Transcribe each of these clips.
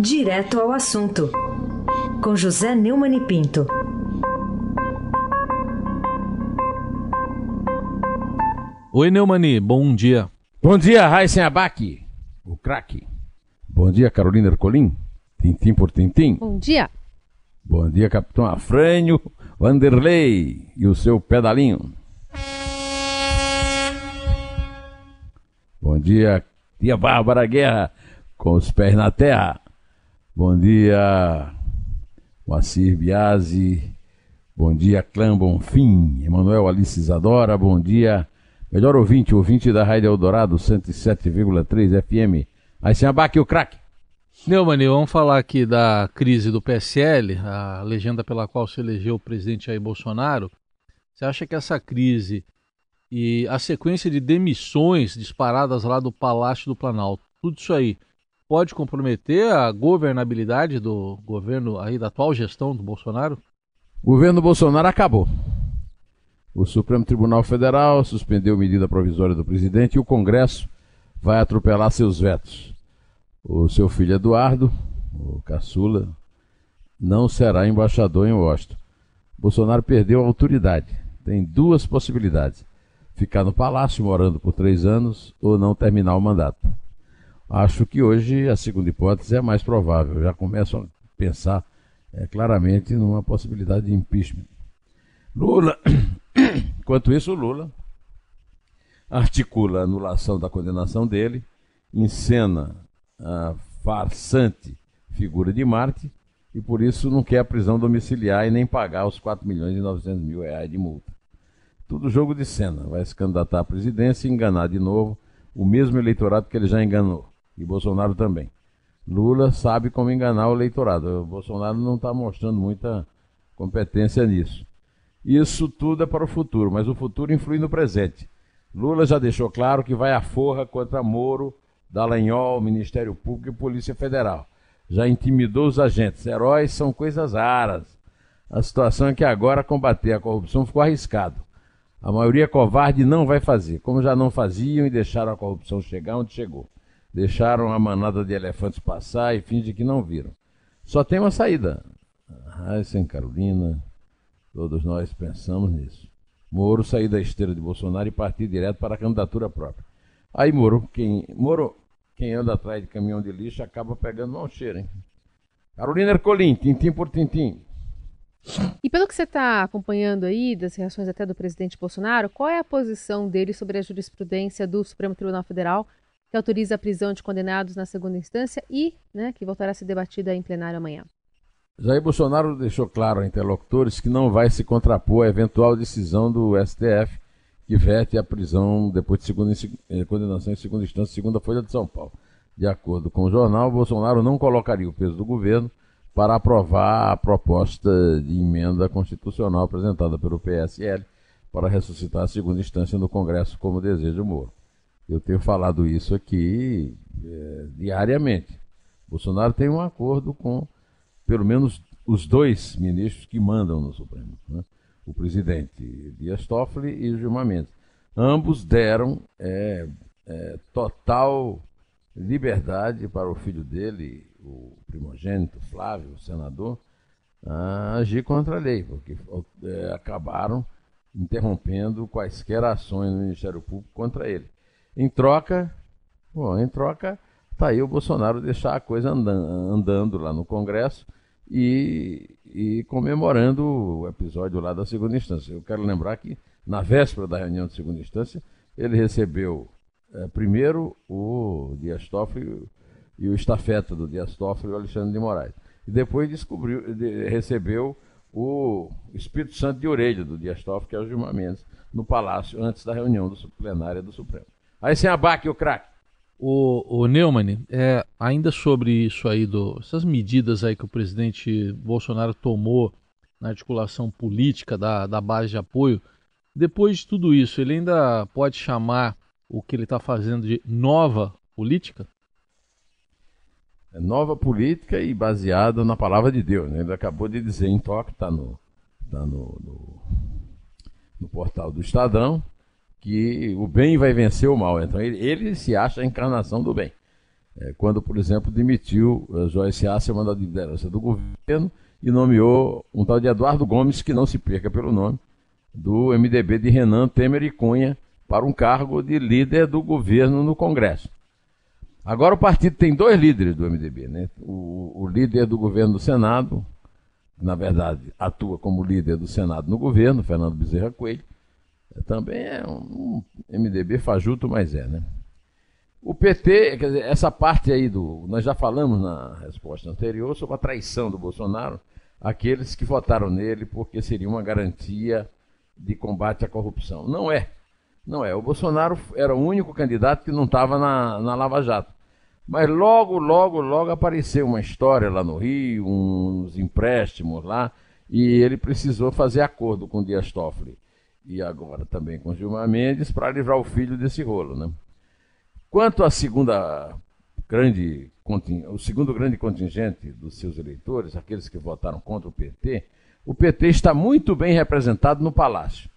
Direto ao assunto, com José Neumann e Pinto. Oi, Neumani, bom dia. Bom dia, Raíssen Abac, o craque. Bom dia, Carolina Ercolim, tintim por tintim. Bom dia. Bom dia, Capitão Afrânio, Vanderlei e o seu pedalinho. Bom dia, tia Bárbara Guerra, com os pés na terra. Bom dia, Moacir Biasi. Bom dia, Clã Bonfim. Emanuel Alice Isadora. Bom dia, melhor ouvinte, ouvinte da Rádio Eldorado 107,3 FM. Aí se abaque o craque. Neumann, vamos falar aqui da crise do PSL, a legenda pela qual se elegeu o presidente Jair Bolsonaro. Você acha que essa crise e a sequência de demissões disparadas lá do Palácio do Planalto, tudo isso aí pode comprometer a governabilidade do governo aí da atual gestão do Bolsonaro? O governo Bolsonaro acabou. O Supremo Tribunal Federal suspendeu medida provisória do presidente e o Congresso vai atropelar seus vetos. O seu filho Eduardo, o caçula, não será embaixador em Washington. Bolsonaro perdeu a autoridade. Tem duas possibilidades: ficar no palácio morando por três anos ou não terminar o mandato. Acho que hoje a segunda hipótese é mais provável. Já começo a pensar é, claramente numa possibilidade de impeachment. Lula, enquanto isso, Lula articula a anulação da condenação dele, encena a farsante figura de Marte e por isso não quer a prisão domiciliar e nem pagar os 4 milhões e 900 mil reais de multa. Tudo jogo de cena. Vai se candidatar à presidência e enganar de novo o mesmo eleitorado que ele já enganou. E Bolsonaro também. Lula sabe como enganar o eleitorado. O Bolsonaro não está mostrando muita competência nisso. Isso tudo é para o futuro, mas o futuro influi no presente. Lula já deixou claro que vai à forra contra Moro, Dallagnol, Ministério Público e Polícia Federal. Já intimidou os agentes. Heróis são coisas raras. A situação é que agora combater a corrupção ficou arriscado. A maioria covarde não vai fazer, como já não faziam e deixaram a corrupção chegar onde chegou. Deixaram a manada de elefantes passar e fingem que não viram. Só tem uma saída. Raíssen, Carolina, todos nós pensamos nisso. Moro sair da esteira de Bolsonaro e partir direto para a candidatura própria. Aí Moro, quem, Moro, quem anda atrás de caminhão de lixo acaba pegando mau cheiro, hein? Carolina Ercolim, tintim por tintim. E pelo que você está acompanhando aí, das reações até do presidente Bolsonaro, qual é a posição dele sobre a jurisprudência do Supremo Tribunal Federal que autoriza a prisão de condenados na segunda instância e né, que voltará a ser debatida em plenário amanhã? Jair Bolsonaro deixou claro a interlocutores que não vai se contrapor à eventual decisão do STF que vete a prisão depois de segunda, eh, condenação em segunda instância, segundo a Folha de São Paulo. De acordo com o jornal, Bolsonaro não colocaria o peso do governo para aprovar a proposta de emenda constitucional apresentada pelo PSL para ressuscitar a segunda instância no Congresso, como deseja o Moro. Eu tenho falado isso aqui é, diariamente. Bolsonaro tem um acordo com, pelo menos, os dois ministros que mandam no Supremo. Né? O presidente Dias Toffoli e o Gilmar Mendes. Ambos deram é, é, total liberdade para o filho dele, o primogênito Flávio, o senador, agir contra a lei, porque é, acabaram interrompendo quaisquer ações no Ministério Público contra ele. Em troca, bom, em troca, tá aí o Bolsonaro deixar a coisa andando, lá no Congresso e, e, comemorando o episódio lá da segunda instância. Eu quero lembrar que na véspera da reunião de segunda instância, ele recebeu é, primeiro o Dias Toffoli e o estafeta do Dias Toffoli, o Alexandre de Moraes. E depois descobriu, de, recebeu o Espírito Santo de orelha do Dias Toffoli, que é o Gilmar Mendes, no Palácio, antes da reunião do, plenária do Supremo. Aí sem abaque o craque. O, o Neumann, é, ainda sobre isso aí, do, essas medidas aí que o presidente Bolsonaro tomou na articulação política da, da base de apoio, depois de tudo isso, ele ainda pode chamar o que ele está fazendo de nova política? É nova política e baseada na palavra de Deus. Né? Ele acabou de dizer em toque, está no, tá no, no, no, portal do Estadão, que o bem vai vencer o mal. Então ele, ele se acha a encarnação do bem. É, quando, por exemplo, demitiu a Joyce Hasselman da liderança do governo e nomeou um tal de Eduardo Gomes, que não se perca pelo nome, do MDB de Renan Temer e Cunha, para um cargo de líder do governo no Congresso. Agora o partido tem dois líderes do MDB, né? O, o líder do governo do Senado, na verdade atua como líder do Senado no governo, Fernando Bezerra Coelho, também é um, um MDB fajuto, mas é, né? O PT, quer dizer, essa parte aí do. Nós já falamos na resposta anterior sobre a traição do Bolsonaro, aqueles que votaram nele porque seria uma garantia de combate à corrupção. Não é. Não é. O Bolsonaro era o único candidato que não estava na, na Lava Jato. Mas logo, logo, logo apareceu uma história lá no Rio, uns empréstimos lá, e ele precisou fazer acordo com Dias Toffoli e agora também com Gilmar Mendes para livrar o filho desse rolo, né? Quanto à segunda grande o segundo grande contingente dos seus eleitores, aqueles que votaram contra o PT, o PT está muito bem representado no Palácio.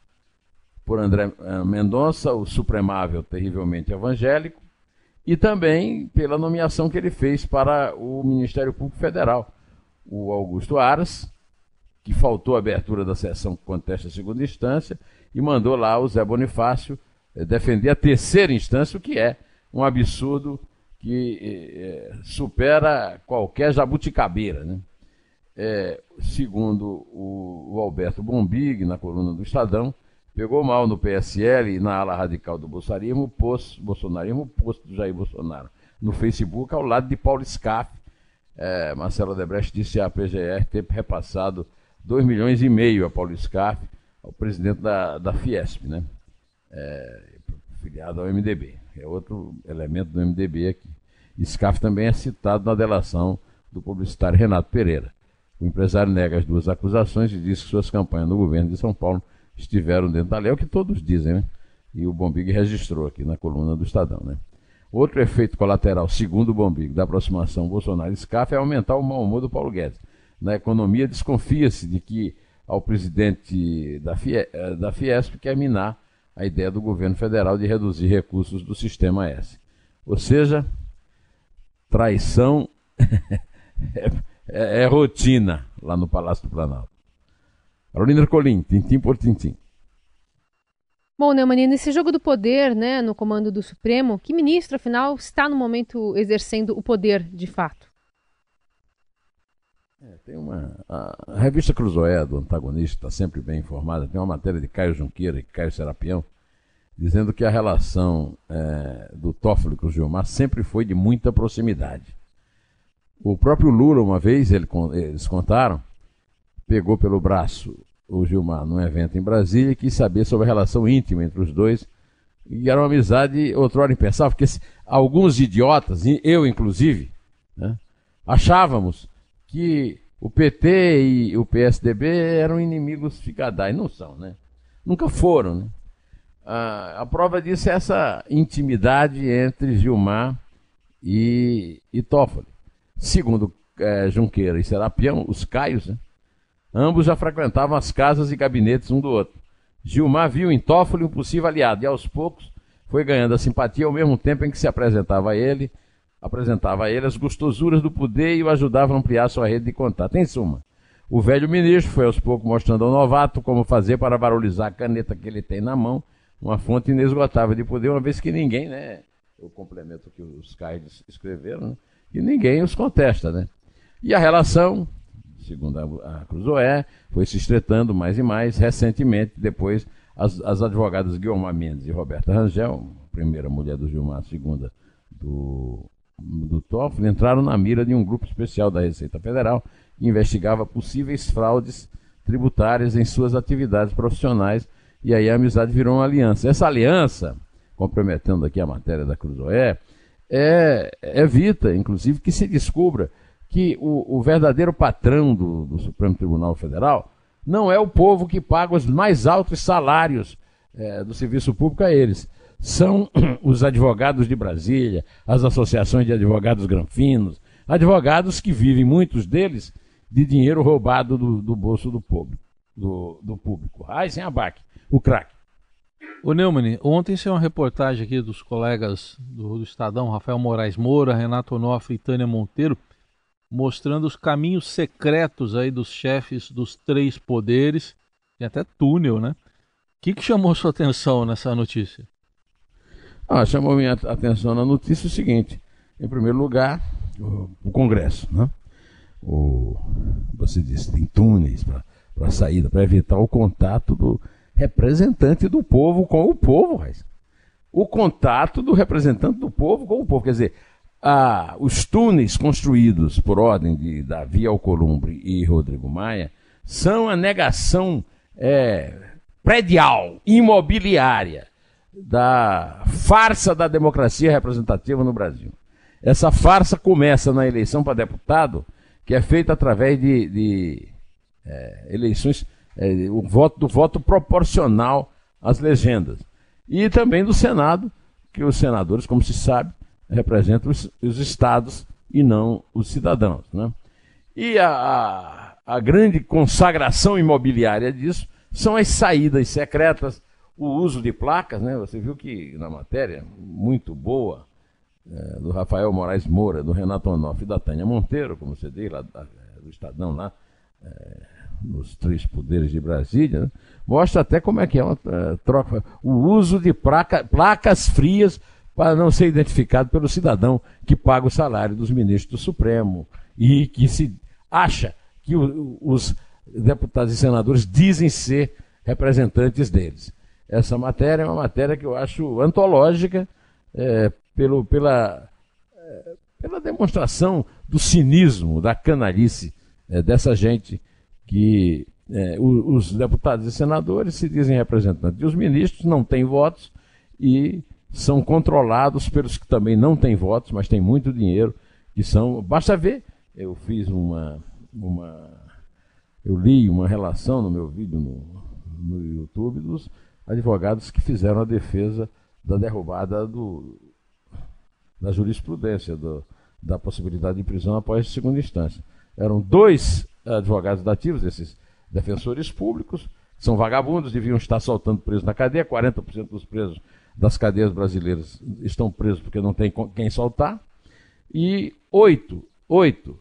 Por André eh, Mendonça, o supremável terrivelmente evangélico, e também pela nomeação que ele fez para o Ministério Público Federal. O Augusto Aras, que faltou a abertura da sessão que contesta a segunda instância, e mandou lá o Zé Bonifácio eh, defender a terceira instância, o que é um absurdo que é, supera qualquer jabuticabeira. Né? É, segundo o, o, Alberto Bombig, na coluna do Estadão, pegou mal no PSL e na ala radical do bolsonarismo, posto, bolsonarismo posto do Jair Bolsonaro no Facebook ao lado de Paulo Scaff. É, Marcelo Debrecht disse à PGR ter repassado 2 milhões e meio a Paulo Scaff, ao presidente da, da Fiesp, né? É, filiado ao MDB. É outro elemento do MDB aqui. Scaff também é citado na delação do publicitário Renato Pereira. O empresário nega as duas acusações e diz que suas campanhas no governo de São Paulo estiveram dentro da lei, é o que todos dizem, né? E o Bombig registrou aqui na coluna do Estadão, né? Outro efeito colateral, segundo o Bombig, da aproximação Bolsonaro-SCAF é aumentar o mau humor do Paulo Guedes. Na economia, desconfia-se de que ao presidente da, Fie, eh, da Fiesp quer minar a ideia do governo federal de reduzir recursos do sistema S. Ou seja, traição é, é, é, rotina lá no Palácio do Planalto. Carolina Colim, tintim por tintim. Bom, Neumann, nesse jogo do poder, né, no comando do Supremo, que ministro, afinal, está no momento exercendo o poder de fato? É, tem uma, a, revista Cruzoé, do antagonista, está sempre bem informada, tem uma matéria de Caio Junqueira e Caio Serapião, dizendo que a relação é, do Toffoli com o Gilmar sempre foi de muita proximidade. O próprio Lula, uma vez, ele, eles contaram, pegou pelo braço o Gilmar num evento em Brasília e quis saber sobre a relação íntima entre os dois. E era uma amizade outrora impensável, porque alguns idiotas, eu inclusive, né, achávamos que o PT e o PSDB eram inimigos ficadais. Não são, né? Nunca foram, né? a prova disso é essa intimidade entre Gilmar e, e Toffoli. Segundo é, Junqueira e Serapião, os Caios, né? ambos já frequentavam as casas e gabinetes um do outro. Gilmar viu em Toffoli um possível aliado e aos poucos foi ganhando a simpatia ao mesmo tempo em que se apresentava a ele apresentava a ele as gostosuras do poder e o ajudava a ampliar sua rede de contato. Em suma, o velho ministro foi aos poucos mostrando ao novato como fazer para valorizar a caneta que ele tem na mão, uma fonte inesgotável de poder, uma vez que ninguém, né? Eu complemento que os Caires escreveram, né? E ninguém os contesta, né? E a relação, segundo a, a Cruzoé, foi se estreitando mais e mais. Recentemente, depois, as, as advogadas Guilherme Mendes e Roberta Rangel, primeira mulher do Gilmar, segunda do do Toffoli entraram na mira de um grupo especial da Receita Federal que investigava possíveis fraudes tributárias em suas atividades profissionais e aí a amizade virou uma aliança. Essa aliança, comprometendo aqui a matéria da Cruzoé, é, evita, inclusive, que se descubra que o, o verdadeiro patrão do, do, Supremo Tribunal Federal não é o povo que paga os mais altos salários é, do serviço público a eles são os advogados de Brasília, as associações de advogados granfinos, advogados que vivem, muitos deles, de dinheiro roubado do, do bolso do público. Do, do público. Aysen Abac, o craque. O Neumann, ontem saiu uma reportagem aqui dos colegas do, do Estadão, Rafael Moraes Moura, Renato Onofre e Tânia Monteiro, mostrando os caminhos secretos aí dos chefes dos três poderes, e até túnel, né? O que, que chamou sua atenção nessa notícia? Ah, chamou minha atenção na notícia o seguinte: em primeiro lugar, o, o Congresso, né? O, você disse, tem túneis para saída, para evitar o contato do representante do povo com o povo. O contato do representante do povo com o povo. Quer dizer, a, os túneis construídos por ordem de Davi Alcolumbre e Rodrigo Maia são a negação é, predial, imobiliária, da farsa da democracia representativa no Brasil. Essa farsa começa na eleição para deputado, que é feita através de, de é, eleições é, o voto, do voto proporcional às legendas. E também do Senado, que os senadores, como se sabe, representam os, os estados e não os cidadãos. Né? E a, a, a grande consagração imobiliária disso são as saídas secretas, o uso de placas, né? Você viu que na matéria muito boa é, do Rafael Moraes Moura, do Renato Onoff e da Tânia Monteiro, como você diz, lá da, do Estadão lá, é, nos três poderes de Brasília, né? mostra até como é que é uma uh, troca, o uso de placa, placas frias para não ser identificado pelo cidadão que paga o salário dos ministros do Supremo e que se acha que o, os deputados e senadores dizem ser representantes deles. Essa matéria é uma matéria que eu acho antológica é, pelo, pela, é, pela demonstração do cinismo, da canalice é, dessa gente que é, os deputados e senadores se dizem representantes e os ministros não têm votos e são controlados pelos que também não têm votos, mas têm muito dinheiro, que são. Basta ver, eu fiz uma. uma eu li uma relação no meu vídeo no, no YouTube dos advogados que fizeram a defesa da derrubada do, da jurisprudência, do, da possibilidade de prisão após segunda instância. Eram dois advogados dativos, esses defensores públicos, que são vagabundos, deviam estar soltando presos na cadeia. 40% dos presos das cadeias brasileiras estão presos porque não tem quem soltar. E oito, oito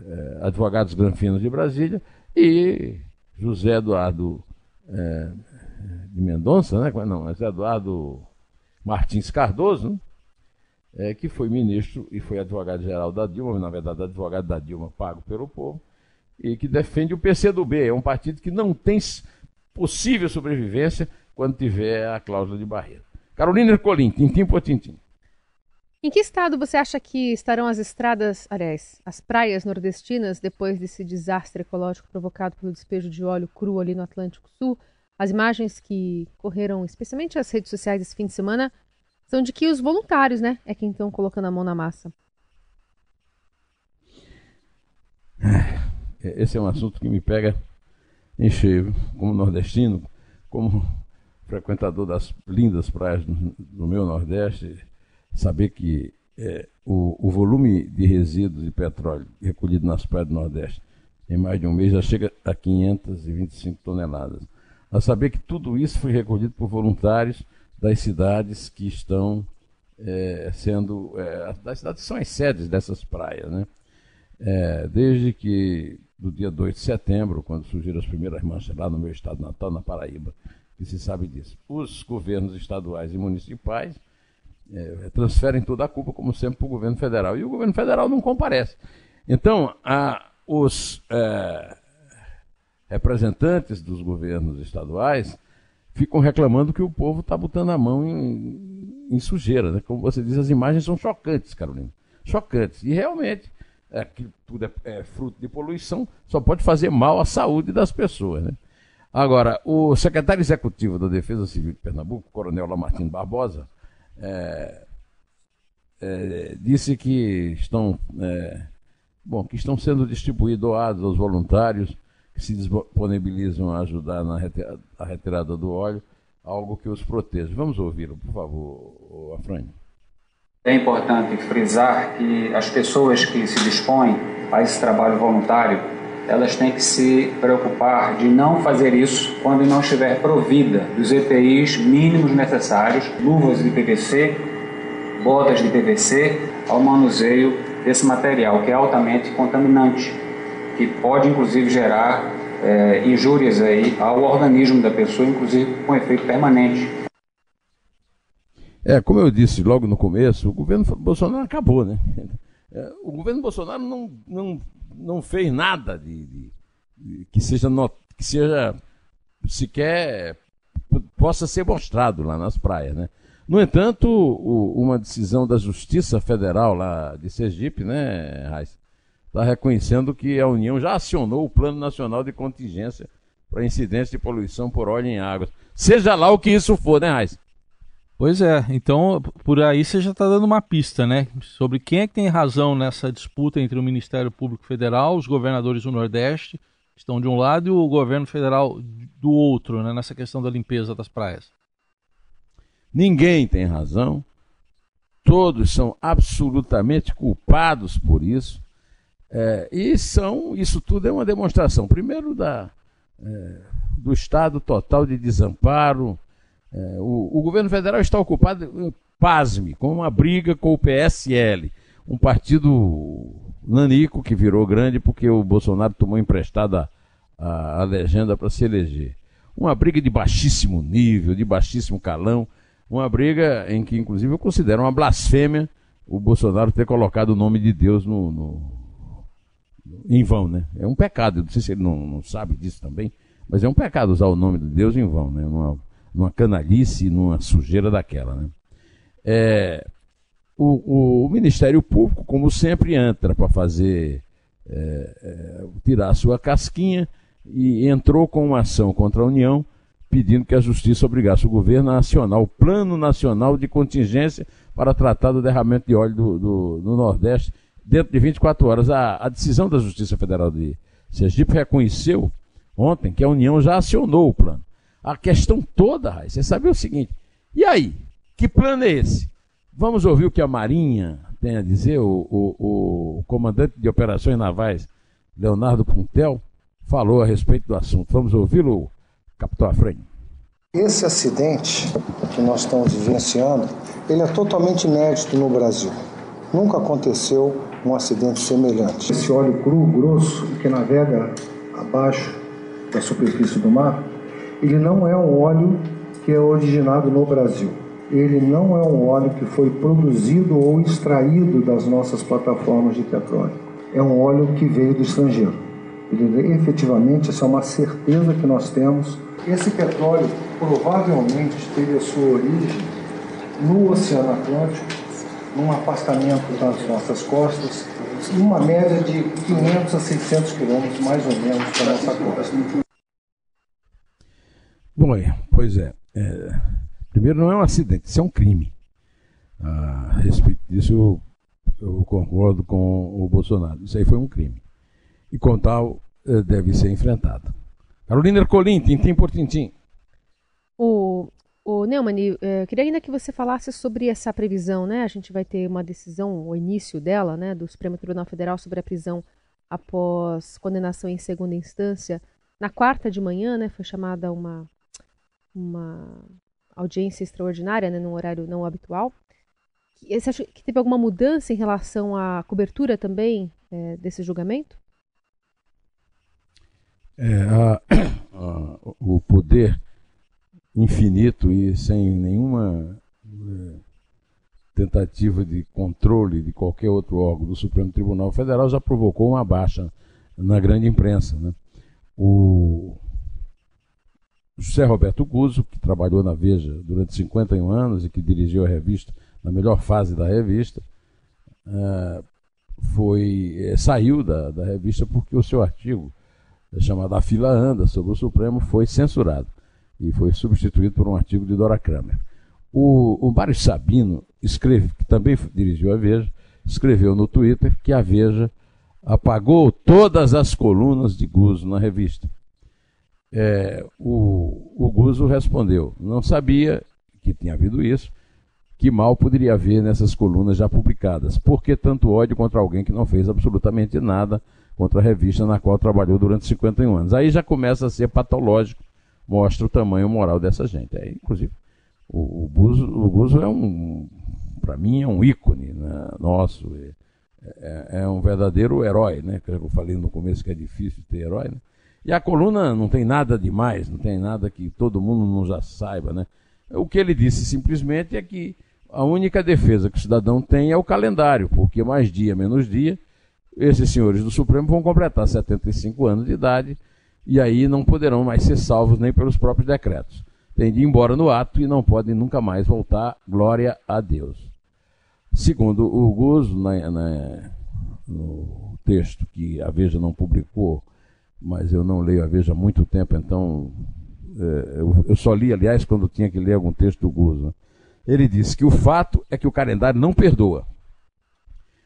eh, advogados granfinos de Brasília e José Eduardo eh, de Mendonça, né? não, José Eduardo Martins Cardoso, né? é, que foi ministro e foi advogado-geral da Dilma, na verdade advogado da Dilma pago pelo povo, e que defende o PCdoB. É um partido que não tem possível sobrevivência quando tiver a cláusula de barreira. Carolina Ercolim, tintim por tintim. Em que estado você acha que estarão as estradas, aliás, as praias nordestinas depois desse desastre ecológico provocado pelo despejo de óleo cru ali no Atlântico Sul? As imagens que correram, especialmente as redes sociais esse fim de semana, são de que os voluntários, né, é quem estão colocando a mão na massa. É, esse é um assunto que me pega em cheio, como nordestino, como frequentador das lindas praias do, meu Nordeste, saber que é, o, o, volume de resíduos de petróleo recolhido nas praias do Nordeste em mais de um mês já chega a 525 toneladas. A saber que tudo isso foi recolhido por voluntários das cidades que estão é, sendo. É, das cidades que são as sedes dessas praias, né? É, desde que do dia 2 de setembro, quando surgiram as primeiras manchas lá no meu estado natal, na Paraíba, que se sabe disso. Os governos estaduais e municipais é, transferem toda a culpa, como sempre, para o governo federal. E o governo federal não comparece. Então, a, os é, representantes dos governos estaduais ficam reclamando que o povo está botando a mão em, em sujeira. Né? Como você diz, as imagens são chocantes, Carolina. Chocantes. E realmente, é, que tudo é, é, fruto de poluição, só pode fazer mal à saúde das pessoas. Né? Agora, o secretário executivo da Defesa Civil de Pernambuco, Coronel Lamartine Barbosa, é, é, disse que estão, é, bom, que estão sendo distribuídos doados aos voluntários se disponibilizam a ajudar na retirada, retirada do óleo, algo que os proteja. Vamos ouvi-lo, por favor, Afrânio. É importante frisar que as pessoas que se dispõem a esse trabalho voluntário elas têm que se preocupar de não fazer isso quando não estiver provida dos EPIs mínimos necessários, luvas de PVC, botas de PVC, ao manuseio desse material, que é altamente contaminante, que pode inclusive gerar é, injúrias aí ao organismo da pessoa, inclusive com efeito permanente. É, como eu disse logo no começo, o governo Bolsonaro acabou, né? É, o governo Bolsonaro não, não, não fez nada de, de, que seja not, que seja sequer possa ser mostrado lá nas praias, né? No entanto, o, uma decisão da Justiça Federal lá de Sergipe, né, Raiz, está reconhecendo que a União já acionou o Plano Nacional de Contingência para incidentes de poluição por óleo em águas. Seja lá o que isso for, né, Raiz? Pois é, então por aí você já está dando uma pista, né? Sobre quem é que tem razão nessa disputa entre o Ministério Público Federal, os governadores do Nordeste, que estão de um lado, e o governo federal do outro, né? Nessa questão da limpeza das praias. Ninguém tem razão, todos são absolutamente culpados por isso. É, e são, isso tudo é uma demonstração, primeiro, da, é, do estado total de desamparo, é, o, o, governo federal está ocupado, pasme, com uma briga com o PSL, um partido nanico que virou grande porque o Bolsonaro tomou emprestada a, a legenda para se eleger. Uma briga de baixíssimo nível, de baixíssimo calão, uma briga em que, inclusive, eu considero uma blasfêmia o Bolsonaro ter colocado o nome de Deus no, no em vão, né? É um pecado, não sei se ele não, não, sabe disso também, mas é um pecado usar o nome de Deus em vão, né? Uma, numa canalice, numa sujeira daquela. Né? É, o, o, Ministério Público, como sempre, entra para fazer é, é, tirar a sua casquinha e entrou com uma ação contra a União pedindo que a Justiça obrigasse o governo a acionar o Plano Nacional de Contingência para tratar do derramamento de óleo do, do, do Nordeste dentro de 24 horas. A, a, decisão da Justiça Federal de Sergipe reconheceu ontem que a União já acionou o plano. A questão toda, Raiz, você sabe o seguinte: e aí? Que plano é esse? Vamos ouvir o que a Marinha tem a dizer, o, o, o comandante de operações navais, Leonardo Puntel, falou a respeito do assunto. Vamos ouvi-lo, capitão Afrânio. Esse acidente que nós estamos vivenciando, ele é totalmente inédito no Brasil. Nunca aconteceu um acidente semelhante. Esse óleo cru, grosso, que navega abaixo da superfície do mar, ele não é um óleo que é originado no Brasil. Ele não é um óleo que foi produzido ou extraído das nossas plataformas de petróleo. É um óleo que veio do estrangeiro. Ele, efetivamente, essa é uma certeza que nós temos. Esse petróleo provavelmente teve a sua origem no Oceano Atlântico, num afastamento das nossas costas, uma média de 500 a 600 quilômetros, mais ou menos, da nossa costa. Bom, pois é, é, Primeiro, não é um acidente, isso é um crime. A respeito disso, eu, eu, concordo com o Bolsonaro. Isso aí foi um crime. E, com tal, eh, deve ser enfrentado. Carolina Ercolim, tintim por tintim. O, o Neumann, eh, queria ainda que você falasse sobre essa previsão, né? A gente vai ter uma decisão, o início dela, né, do Supremo Tribunal Federal sobre a prisão após condenação em segunda instância. Na quarta de manhã, né, foi chamada uma uma audiência extraordinária, né, num horário não habitual. Você acha que teve alguma mudança em relação à cobertura também é, desse julgamento? É, a, a, o poder infinito e sem nenhuma é, tentativa de controle de qualquer outro órgão do Supremo Tribunal Federal já provocou uma baixa na grande imprensa. Né? O, José Roberto Guzzo, que trabalhou na Veja durante 51 anos e que dirigiu a revista na melhor fase da revista, uh, foi, eh, saiu da, da revista porque o seu artigo, eh, chamado A Fila Anda, sobre o Supremo, foi censurado e foi substituído por um artigo de Dora Kramer. O, o Mário Sabino, escreve, que também dirigiu a Veja, escreveu no Twitter que a Veja apagou todas as colunas de Guzzo na revista é, o, o Guzo respondeu: não sabia que tinha havido isso, que mal poderia haver nessas colunas já publicadas. Por que tanto ódio contra alguém que não fez absolutamente nada contra a revista na qual trabalhou durante 51 anos. Aí já começa a ser patológico, mostra o tamanho moral dessa gente. Aí, inclusive, o, o Buzo, o Buzo é um, para mim, é um ícone né, nosso. É, é, é, um verdadeiro herói, né? Que eu falei no começo que é difícil ter herói, né? E a coluna não tem nada demais, não tem nada que todo mundo não já saiba, né? O que ele disse simplesmente é que a única defesa que o cidadão tem é o calendário, porque mais dia, menos dia, esses senhores do Supremo vão completar 75 anos de idade e aí não poderão mais ser salvos nem pelos próprios decretos. Tem de ir embora no ato e não podem nunca mais voltar. Glória a Deus. Segundo o Guzo, na, na, no texto que a Veja não publicou, mas eu não leio a Veja há muito tempo, então é, eu, eu, só li, aliás, quando tinha que ler algum texto do Guzo. Ele disse que o fato é que o calendário não perdoa.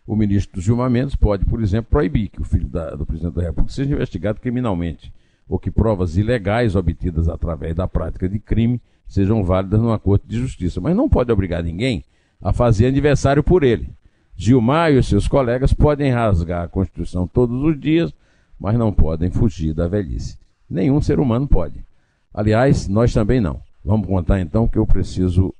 O ministro Gilmar Mendes pode, por exemplo, proibir que o filho da, do presidente da República seja investigado criminalmente, ou que provas ilegais obtidas através da prática de crime sejam válidas numa corte de justiça. Mas não pode obrigar ninguém a fazer aniversário por ele. Gilmar e os seus colegas podem rasgar a Constituição todos os dias, mas não podem fugir da velhice. Nenhum ser humano pode. Aliás, nós também não. Vamos contar então que eu preciso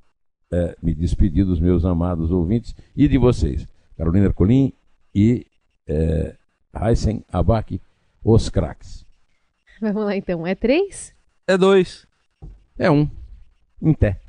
é, me despedir dos meus amados ouvintes e de vocês. Carolina Ercolim e é, Heisen Abac, os craques. Vamos lá então. É três? É dois. É um. Em pé.